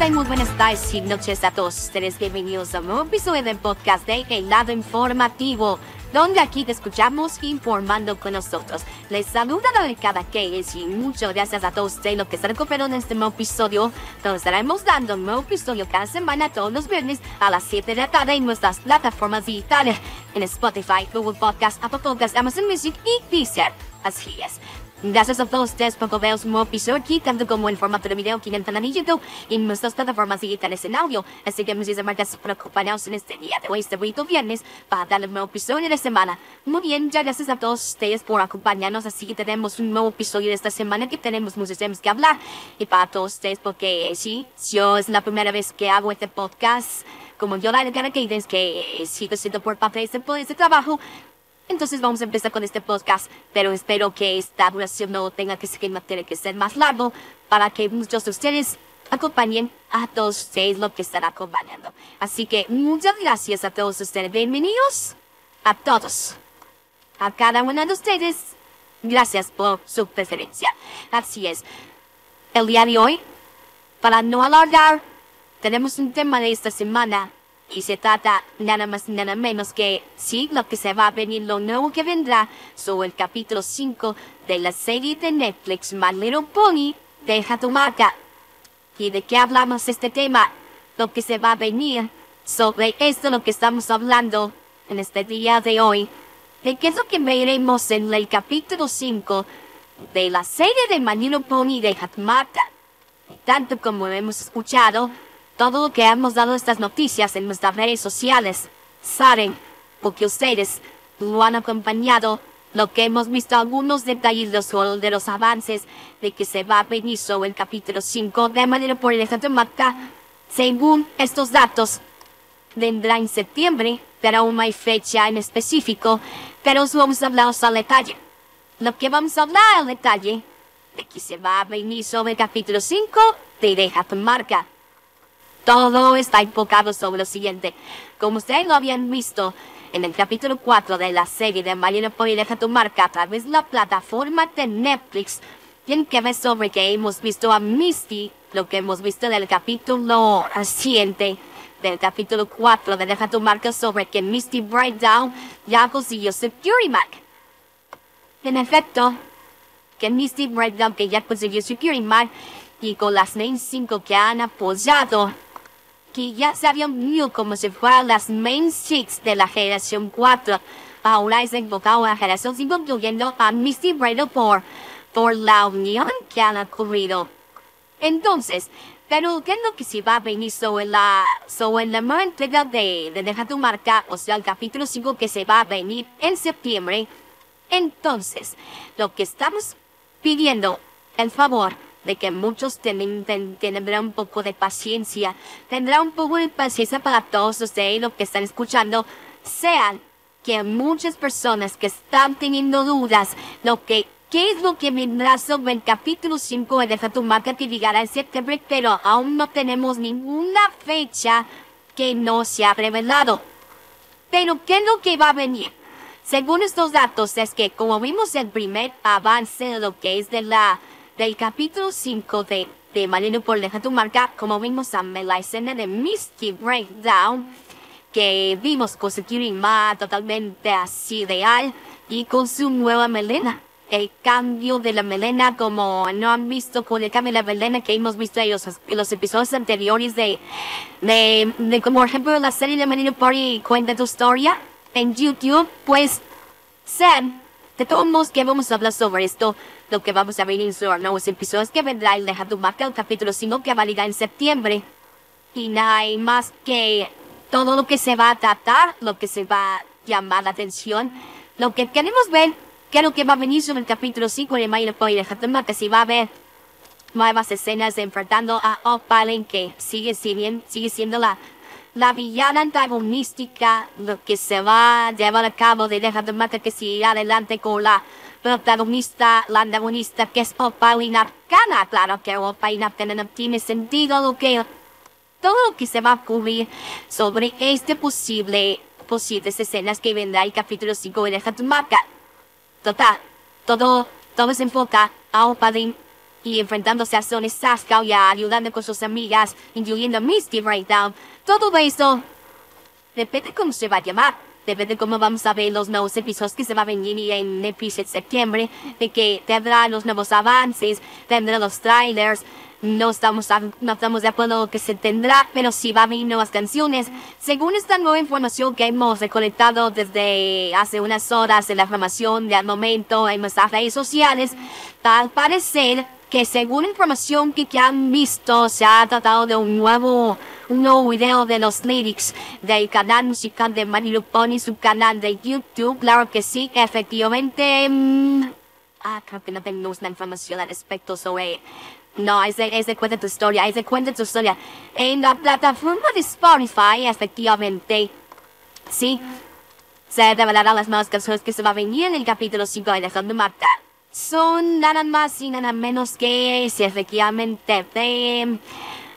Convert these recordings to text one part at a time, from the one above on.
Hola, ¿qué tal? Muy buenas tardes y noches a todos ustedes. Bienvenidos a un nuevo episodio del podcast de El Lado Informativo, donde aquí te escuchamos informando con nosotros. Les saluda la cada Keyes y muchas gracias a todos ustedes los que están cooperando en este nuevo episodio, donde estaremos dando un nuevo episodio cada semana todos los viernes a las 7 de la tarde en nuestras plataformas digitales, en Spotify, Google Podcast, Apple Podcast, Amazon Music y Deezer. Así es. Gracias a todos ustedes por ver un nuevo episodio tanto como en formato de video aquí en el YouTube y en nuestras plataformas digitales en audio. Así que muchísimas gracias por acompañarnos en este día de hoy, este bonito viernes, para darle un nuevo episodio de la semana. Muy bien, ya gracias a todos ustedes por acompañarnos. Así que tenemos un nuevo episodio de esta semana que tenemos muchos temas que hablar. Y para todos ustedes, porque sí, yo es la primera vez que hago este podcast. Como yo la cara que es que sigo siendo por parte de este, por este trabajo, entonces vamos a empezar con este podcast, pero espero que esta duración no tenga que ser, tiene que ser más largo para que muchos de ustedes acompañen a todos ustedes lo que están acompañando. Así que muchas gracias a todos ustedes. Bienvenidos a todos. A cada uno de ustedes, gracias por su preferencia. Así es. El día de hoy, para no alargar, tenemos un tema de esta semana y se trata nada más nada menos que, sí, lo que se va a venir, lo nuevo que vendrá, sobre el capítulo 5 de la serie de Netflix My Little Pony, Deja tu marca. ¿Y de qué hablamos este tema? Lo que se va a venir, sobre esto lo que estamos hablando en este día de hoy, de qué es lo que veremos en el capítulo 5 de la serie de My Little Pony, Deja tu marca. Tanto como hemos escuchado, todo lo que hemos dado estas noticias en nuestras redes sociales, saben, porque ustedes lo han acompañado, lo que hemos visto algunos detalles de los, avances de que se va a venir sobre el capítulo 5 de manera por el Estado Marca, según estos datos, vendrá en septiembre, pero aún no hay fecha en específico, pero os vamos a hablar al detalle. Lo que vamos a hablar al detalle, de que se va a venir sobre el capítulo 5 de Deja tu marca. Todo está enfocado sobre lo siguiente. Como ustedes lo habían visto en el capítulo 4 de la serie de Marina Pony Deja tu marca a través de la plataforma de Netflix, tiene que ver sobre que hemos visto a Misty, lo que hemos visto del capítulo reciente, del capítulo 4 de Deja tu marca sobre que Misty Brightdown ya consiguió Security Mark. En efecto, que Misty Brightdown que ya consiguió Security Mark y con las main 5 que han apoyado que ya se habían visto como si fueran las main six de la generación 4. Ahora es enfocado a la generación 5, incluyendo a Misty Bridal por, por la unión que han ocurrido. Entonces, pero ¿qué es lo que se va a venir sobre la, sobre la nueva entrega de, de Deja tu marca, o sea, el capítulo 5 que se va a venir en septiembre? Entonces, lo que estamos pidiendo, el favor, de que muchos tienen, ten- tendrán un poco de paciencia, tendrán un poco de paciencia para todos ustedes los que están escuchando, sean que muchas personas que están teniendo dudas, lo que ¿Qué es lo que vendrá sobre el capítulo 5 de Deja tu marca que llegará en septiembre? Pero aún no tenemos ninguna fecha que no se ha revelado. Pero ¿qué es lo que va a venir? Según estos datos es que como vimos el primer avance de lo que es de la del capítulo 5 de, de Marino por Deja tu marca, como vimos a la escena de Misty Breakdown, que vimos con Security Ma totalmente así real y con su nueva melena. El cambio de la melena, como no han visto con el cambio de la melena que hemos visto en los, en los episodios anteriores de, de, de, como por ejemplo la serie de Marino Party Cuenta tu historia en YouTube, pues Sam De todos modos, que vamos a hablar sobre esto, lo que vamos a ver en los nuevos episodios que vendrá en Deja tu marca, el capítulo 5 que valida en septiembre. Y no hay más que todo lo que se va a tratar, lo que se va a llamar la atención, lo que queremos ver, qué es lo que va a venir sobre el capítulo 5 de Mayo y Deja tu marca, si va a haber nuevas escenas enfrentando a Opaline, que sigue, sigue siendo la la villana antagonística, lo que se va a llevar a cabo de dejar de matar que sigue adelante con la protagonista, la antagonista que es Opalina Arcana. Claro que Opalina no tiene sentido lo que, todo lo que se va a cubrir sobre este posible, posibles escenas que vendrá el capítulo 5 de Deja tu marca. Total, todo, todo se enfoca a Opalina y enfrentándose a Sony Saskau y ayudando con sus amigas, incluyendo a Misty Breakdown. Todo eso depende cómo se va a llamar. Depende cómo vamos a ver los nuevos episodios que se va a venir en el de septiembre, de que tendrá los nuevos avances, tendrá los trailers. No estamos, no estamos de acuerdo que se tendrá, pero sí va a venir nuevas canciones. Según esta nueva información que hemos recolectado desde hace unas horas en la información de al momento en nuestras redes sociales, al parecer que según información que, han visto, se ha tratado de un nuevo, un nuevo video de los lyrics del canal musical de Mario Pony, su canal de YouTube. Claro que sí, efectivamente. Mm, ah, creo que no tenemos la información al respecto sobre. No, es de, es de cuenta tu historia, es de cuenta tu historia. En la plataforma de Spotify, efectivamente. Sí. Se revelarán las nuevas canciones que se va a venir en el capítulo 5 de Dejando Matar son nada más y nada menos que si efectivamente de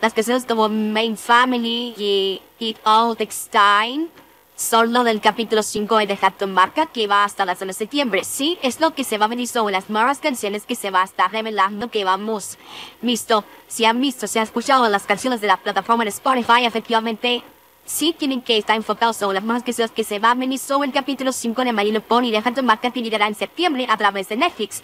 las canciones como Main Family y It All Takes Time solo del capítulo 5 de Dejar marca que va hasta la zona de septiembre. Sí, es lo que se va a venir sobre las nuevas canciones que se va a estar revelando que vamos visto. Si han visto, si han escuchado las canciones de la plataforma de Spotify, efectivamente sí tienen que estar enfocados sobre las más que que se va a venir sobre el capítulo 5 de Marino Pony de Hunter Marca que en septiembre a través de Netflix.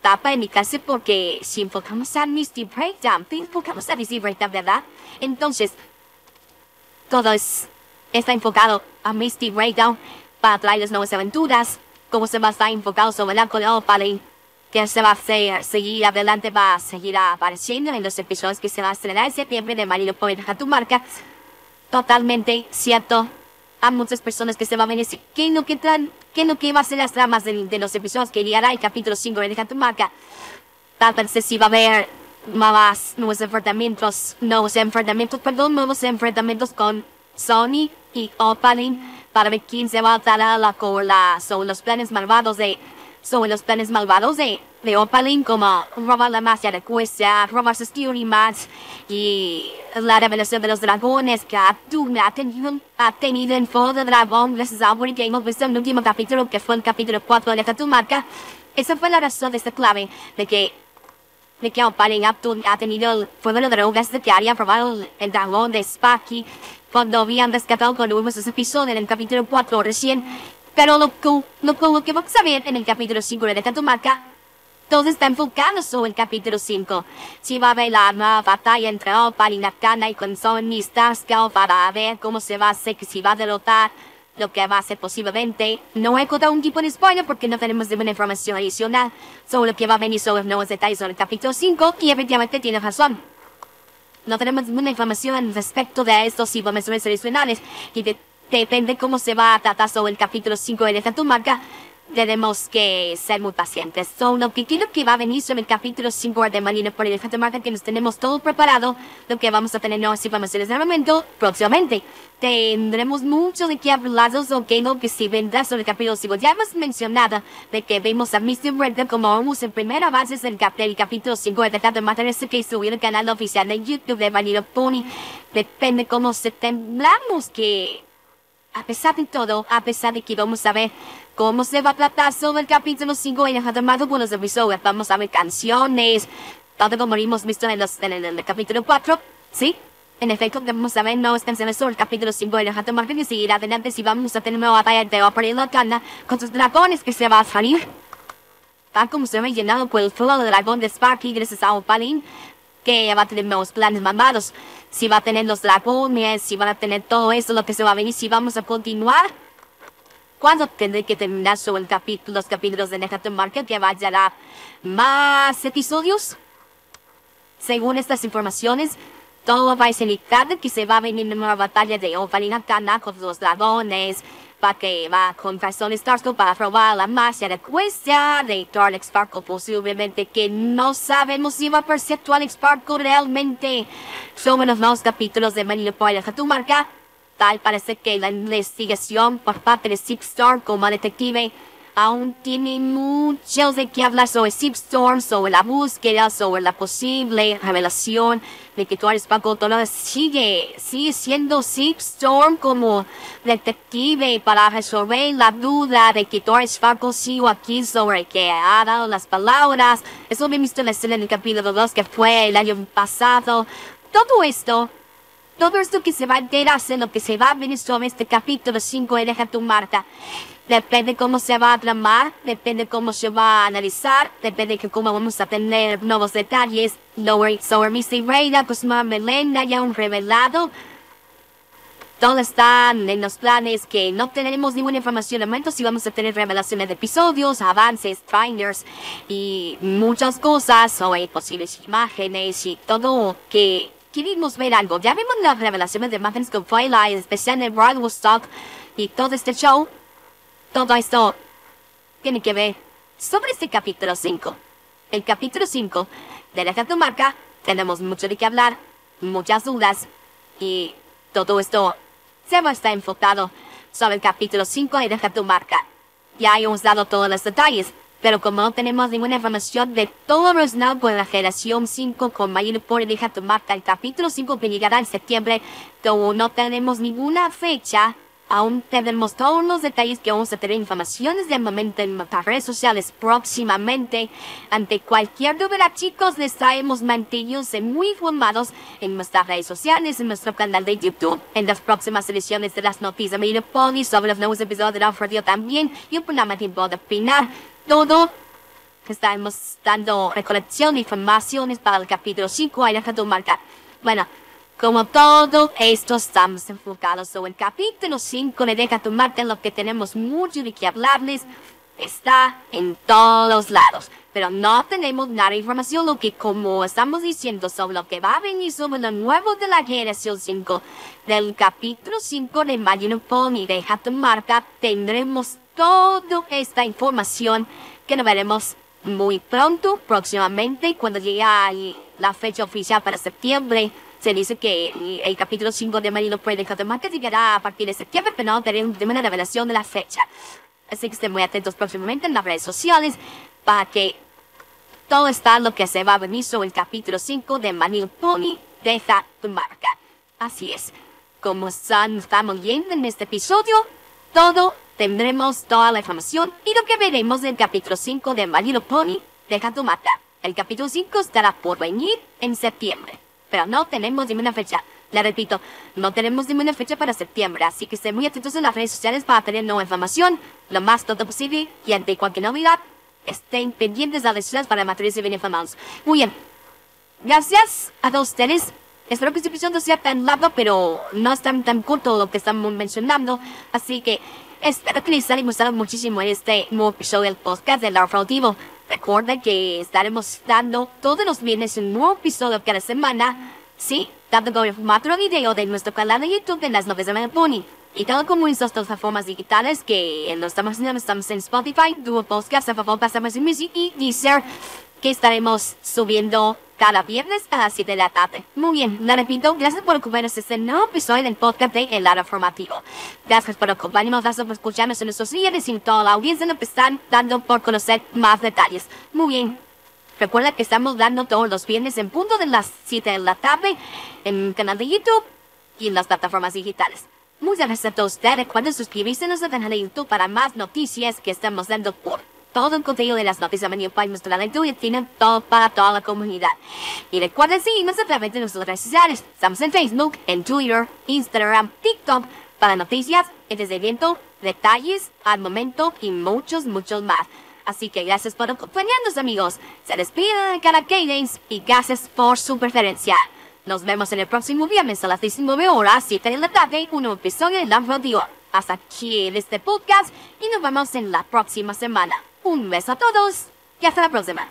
Tapa en mi caso porque si enfocamos a Misty Breakdown, enfocamos a Misty Breakdown, ¿verdad? Entonces, todo es, está enfocado a Misty Breakdown para traer las nuevas aventuras, como se va a estar enfocado sobre de Opaline, que se va a hacer, seguir adelante, va a seguir apareciendo en los episodios que se va a estrenar en septiembre de Marino de Hunter Marca totalmente cierto. Hay muchas personas que se van a decir, ¿qué no que tan, qué no que va a ser las tramas de, los episodios que llegará el capítulo 5 de Deja tu marca? Tal vez si va a haber más nuevos enfrentamientos, nuevos enfrentamientos, perdón, nuevos enfrentamientos con Sony y Opaline para ver quién se va a dar a la cola. Son los planes malvados de, son los planes malvados de de Opaline como robar la magia de Cuesta, robar sus más y la revelación de los dragones que ha tenido, ha tenido en fuego de dragón gracias a que hemos visto en el último capítulo que fue el capítulo 4 de tu marca. Esa fue la razón de esta clave de que de que Opaline ha, ha tenido el fuego de drogas de que había probado el dragón de Sparky cuando habían rescatado con vimos ese episodio en el capítulo 4 recién. Pero lo, lo, lo, que vamos a ver en el capítulo 5 de tu marca todo está enfocado sobre el capítulo 5. Si va a haber la batalla entre Opal y Nakana y con Sony Starscow para ver cómo se va a hacer, si va a derrotar lo que va a ser posiblemente. No he contado un tipo de spoiler porque no tenemos ninguna información adicional sobre lo que va a venir sobre nuevos detalles sobre el capítulo 5 y efectivamente tiene razón. No tenemos ninguna información respecto de estos informaciones adicionales y de, depende cómo se va a tratar sobre el capítulo 5 de tu marca tenemos que ser muy pacientes. So, lo que quiero que va a venir sobre el capítulo 5 de Marina por el Market, que nos tenemos todo preparado, lo que vamos a tener nuevas informaciones de momento próximamente. Tendremos mucho de qué hablar sobre lo que sí vendrá sobre el capítulo 5. Ya hemos mencionado de que vemos a Mr. Red como vamos en primera base del, cap del capítulo 5 de Tratado de Matar que subir el canal oficial de YouTube de Vanilla Pony. Depende cómo se temblamos que a pesar de todo, a pesar de que vamos a ver cómo se va a tratar sobre el capítulo 5 en el llamado buenos episodios, vamos a ver canciones, todo como hemos visto en, los, en, el, capítulo 4, ¿sí? En efecto, vamos a ver nuevas canciones sobre el capítulo 5 en el llamado y seguir adelante si vamos a tener una batalla de Opera y Locana con sus dragones que se va a salir. Tal como se ve llenado por el fuego del dragón de Sparky gracias a Opaline, que va a tener nuevos planes mamados, si va a tener los dragones, si van a tener todo eso, lo que se va a venir, si vamos a continuar. cuándo tendré que terminar sobre el capítulo, los capítulos de Neja Marca que vayan a más episodios. Según estas informaciones, todo va a ser que se va a venir una batalla de Ovalina Cana con los dragones, para que va con Tony Starsco para probar la magia de cuesta de Alex Sparkle posiblemente que no sabemos si va a perceptuar Alex Sparkle realmente. Sobre los nuevos capítulos de Manila Boy de tu marca, tal parece que la investigación por parte de Six Star como detective aún tiene mucho de qué hablar sobre Storm, sobre la búsqueda, sobre la posible revelación de que tú eres Paco. Sigue, sigue siendo Storm como detective para resolver la duda de que tú eres Paco sigo aquí sobre que ha dado las palabras. Eso he visto en la escena en el capítulo 2 que fue el año pasado. Todo esto todo esto que se va a enterarse, lo que se va a venir sobre este capítulo 5 de Deja tu marca. Depende cómo se va a tramar, depende cómo se va a analizar, depende de cómo vamos a tener nuevos detalles. Sobre Missy Reina, Cosma Melena ya un revelado. Todo está en los planes que no tenemos ninguna información de momento si vamos a tener revelaciones de episodios, avances, trainers y muchas cosas sobre posibles imágenes y todo que queremos ver algo. Ya vimos las revelaciones de imágenes con Twilight, especial en Royal Woodstock y todo este show. Todo esto tiene que ver sobre este capítulo 5. El capítulo 5 de tu marca, tenemos mucho de qué hablar, muchas dudas y todo esto se va a estar enfocado sobre el capítulo 5 de Deja tu marca. Ya hemos dado todos los detalles, pero como no tenemos ninguna información de todo relacionado con la generación 5 con mayor por deja tu marca el capítulo 5 que llegará en septiembre, como no tenemos ninguna fecha, aún tenemos todos los detalles que vamos a tener informaciones de momento en nuestras redes sociales próximamente. Ante cualquier duda, chicos, les traemos mantenidos muy informados en nuestras redes sociales, en nuestro canal de YouTube, en las próximas ediciones de las noticias de Pony sobre los nuevos episodios de la Radio también y un programa tiempo de opinar todo estamos dando recolección de informaciones para el capítulo 5 de la marca. Bueno, como todo esto estamos enfocados sobre el capítulo 5 de Deja en lo que tenemos mucho de qué hablarles. Está en todos lados, pero no tenemos nada de información, lo que como estamos diciendo sobre lo que va a venir sobre lo nuevo de la generación 5, del capítulo 5 de Imagine Pony, Deja tu marca, tendremos toda esta información que nos veremos muy pronto, próximamente, cuando llegue la fecha oficial para septiembre. Se dice que el capítulo 5 de Marino puede Catamarca llegará a partir de septiembre, pero no tenemos una revelación de la fecha. Así que estén muy atentos próximamente en las redes sociales para que todo está lo que se va a venir sobre el capítulo 5 de Manil Pony Deja tu marca. Así es. Como están, estamos viendo en este episodio, todo tendremos toda la información y lo que veremos en el capítulo 5 de Marino Pony Deja tu mata. El capítulo 5 estará por venir en septiembre, pero no tenemos ninguna fecha. Le repito, no tenemos ninguna fecha para septiembre, así que estén muy atentos en las redes sociales para tener nueva información lo más pronto posible y ante cualquier novedad, estén pendientes de las redes para mantenerse bien informados. Muy bien, gracias a todos ustedes. Espero que este episodio no sea tan largo, pero no es tan, tan corto lo que estamos mencionando, así que Espero que les haya gustado muchísimo este nuevo episodio del podcast del Auditivo. Recuerden que estaremos dando todos los viernes un nuevo episodio cada semana. Sí, tanto como formato video de nuestro canal de YouTube de las noticias de Pony. Y todo como en estas plataformas digitales que lo estamos haciendo, estamos en Spotify, Google Podcast, Apple Podcast, Music y Deezer, que estaremos subiendo cada viernes a las 7 de la tarde. Muy bien, la repito, gracias por acompañarnos en este nuevo episodio del podcast de El Lado Formativo. Gracias por acompañarnos, gracias por escucharnos en nuestros días y toda la audiencia nos están dando por conocer más detalles. Muy bien. Recuerda que estamos dando todos los viernes en punto de las 7 de la tarde en canal de YouTube y en las plataformas digitales. Muchas gracias a ustedes. Recuerden suscribirse a nuestro canal de YouTube para más noticias que estamos dando por todo el contenido de las noticias de País nuestro talento y tienen todo para toda la comunidad. Y recuerden seguirnos a través de nuestras redes sociales. Estamos en Facebook, en Twitter, Instagram, TikTok para noticias, entretenimiento, detalles, al momento y muchos, muchos más. Así que gracias por acompañarnos amigos. Se despiden cada Cadence y gracias por su preferencia. Nos vemos en el próximo viernes a las 19 horas, 7 de la tarde, un nuevo episodio de La Radio. hasta aquí en este podcast y nos vemos en la próxima semana. Un beso a todos y hasta la próxima.